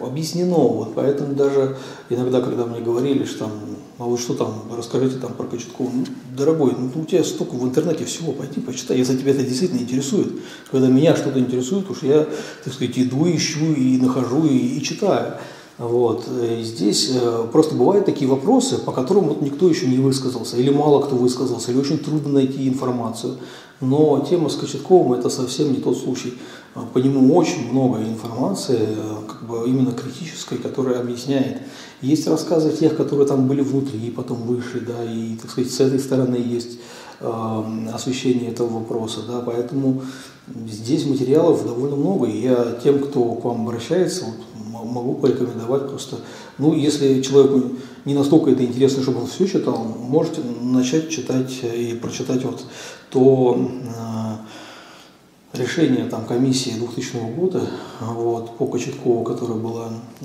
объяснено. Вот поэтому даже иногда, когда мне говорили, что там, а вот что там, расскажите там про Кочеткова, ну, дорогой, ну у тебя столько в интернете всего, пойди почитай, если тебя это действительно интересует. Когда меня что-то интересует, уж я, так сказать, иду, ищу и нахожу и, и читаю. Вот. И здесь э, просто бывают такие вопросы, по которым вот никто еще не высказался, или мало кто высказался, или очень трудно найти информацию. Но тема с Кочетковым – это совсем не тот случай. По нему очень много информации, э, как бы именно критической, которая объясняет. Есть рассказы тех, которые там были внутри, потом вышли, да, и, так сказать, с этой стороны есть э, освещение этого вопроса, да, поэтому здесь материалов довольно много, и я тем, кто к вам обращается, вот, могу порекомендовать просто, ну, если человеку не настолько это интересно, чтобы он все читал, можете начать читать и прочитать вот то э, решение там, комиссии 2000 года вот, по Кочеткову, которое было, э,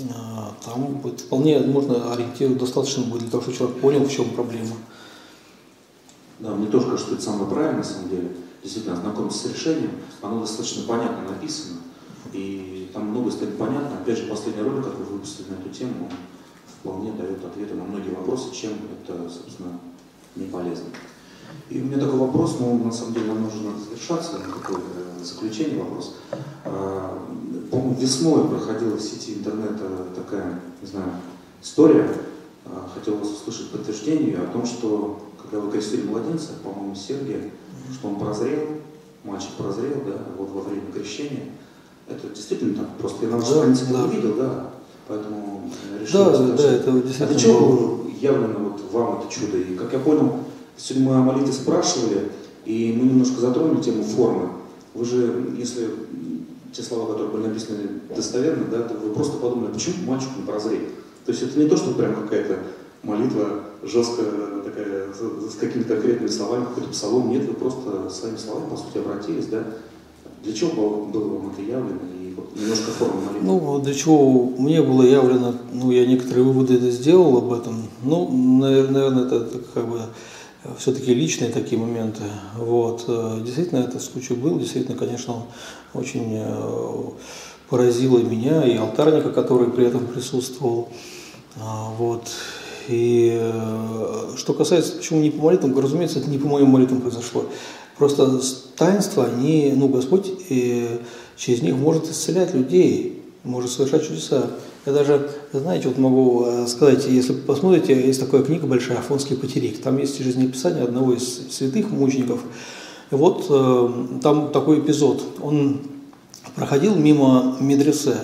там будет, вполне можно ориентировать, достаточно будет для того, чтобы человек понял, в чем проблема. Да, мне тоже кажется, что это самое правильное, на самом деле. Действительно, ознакомиться с решением, оно достаточно понятно написано, и там много станет понятно. Опять же, последний ролик, который вы выпустили на эту тему, вполне дает ответы на многие вопросы, чем это, собственно, не полезно. И у меня такой вопрос, но на самом деле нам нужно завершаться, такое э, заключение вопрос. А, по-моему, весной проходила в сети интернета такая, не знаю, история. А, хотел вас услышать подтверждение о том, что когда вы крестили младенца, по-моему, Сергия, что он прозрел, мальчик прозрел, да, вот во время крещения. Это действительно так, просто я на странице да. не видел, да, поэтому решил Да, да, да, это действительно. А для чего явлено вот вам это чудо? И как я понял, сегодня мы о молитве спрашивали, и мы немножко затронули тему формы. Вы же, если те слова, которые были написаны достоверно, да, то вы просто подумали, почему мальчик не прозрел? То есть это не то, что прям какая-то молитва жесткая такая, с какими-то конкретными словами, какой-то псалом. Нет, вы просто своими словами, по сути, обратились, да? Для чего было вам это явлено? И вот немножко форма молитвы. Ну, для чего мне было явлено, ну, я некоторые выводы это сделал об этом. Ну, наверное, это, это как бы все-таки личные такие моменты. Вот. Э, действительно, этот случай был, действительно, конечно, он очень э, поразило меня и алтарника, который при этом присутствовал. А, вот. И э, что касается, почему не по молитвам, разумеется, это не по моим молитвам произошло. Просто таинства, они, ну, Господь и через них может исцелять людей, может совершать чудеса. Я даже, знаете, вот могу э, сказать, если посмотрите, есть такая книга большая «Афонский потерик», там есть жизнеописание одного из святых мучеников. И вот э, там такой эпизод, он проходил мимо медресе,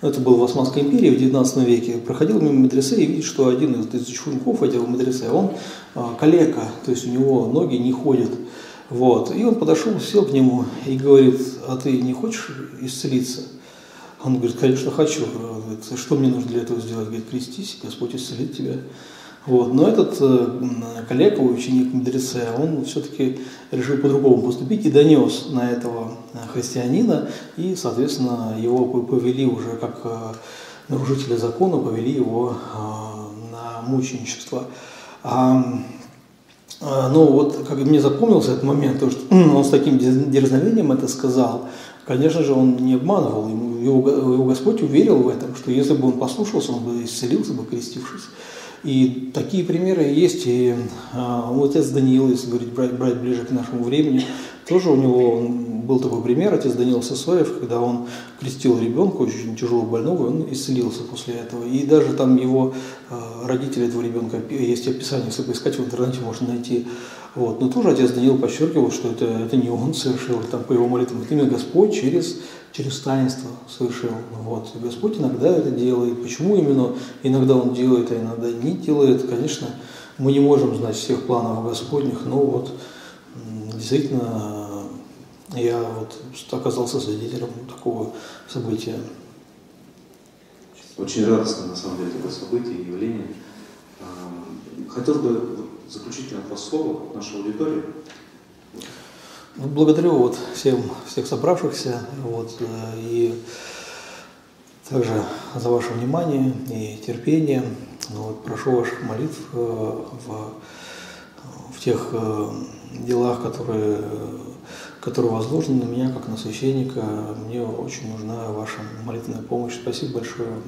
это было в Османской империи в 19 веке, проходил мимо медресе и видит, что один из учеников этого медресе, он э, калека, то есть у него ноги не ходят. Вот. И он подошел, сел к нему и говорит, а ты не хочешь исцелиться? Он говорит, конечно, хочу. Говорит, что мне нужно для этого сделать? Говорит, крестись, Господь исцелит тебя. Вот. Но этот э, коллега, ученик мудреца, он все-таки решил по-другому поступить и донес на этого христианина, и, соответственно, его повели уже как э, нарушителя закона, повели его э, на мученичество. А, а, ну вот, как мне запомнился этот момент, то, что [CLEARS THROAT] он с таким дерзновением это сказал, конечно же, он не обманывал, его, его Господь уверил в этом, что если бы он послушался, он бы исцелился бы, крестившись. И такие примеры есть. И а, отец Даниил, если говорить, брать, брать ближе к нашему времени, тоже у него был такой пример, отец Даниил Сосоев, когда он крестил ребенка, очень тяжело больного, и он исцелился после этого. И даже там его а, родители этого ребенка, есть описание, если поискать в интернете, можно найти вот. Но тоже отец Даниил подчеркивал, что это, это не он совершил, там, по его молитвам, это именно Господь через, через таинство совершил. Вот. Господь иногда это делает. Почему именно иногда Он делает, а иногда не делает, конечно, мы не можем знать всех планов Господних, но вот действительно я вот оказался свидетелем такого события. Очень радостно, на самом деле, такое событие, явление. Хотел бы заключительное два слова нашей аудитории. Ну, благодарю вот всем, всех собравшихся вот, э, и также за ваше внимание и терпение. Ну, вот, прошу ваших молитв э, в, в тех э, делах, которые, которые возложены на меня, как на священника. Мне очень нужна ваша молитвенная помощь. Спасибо большое.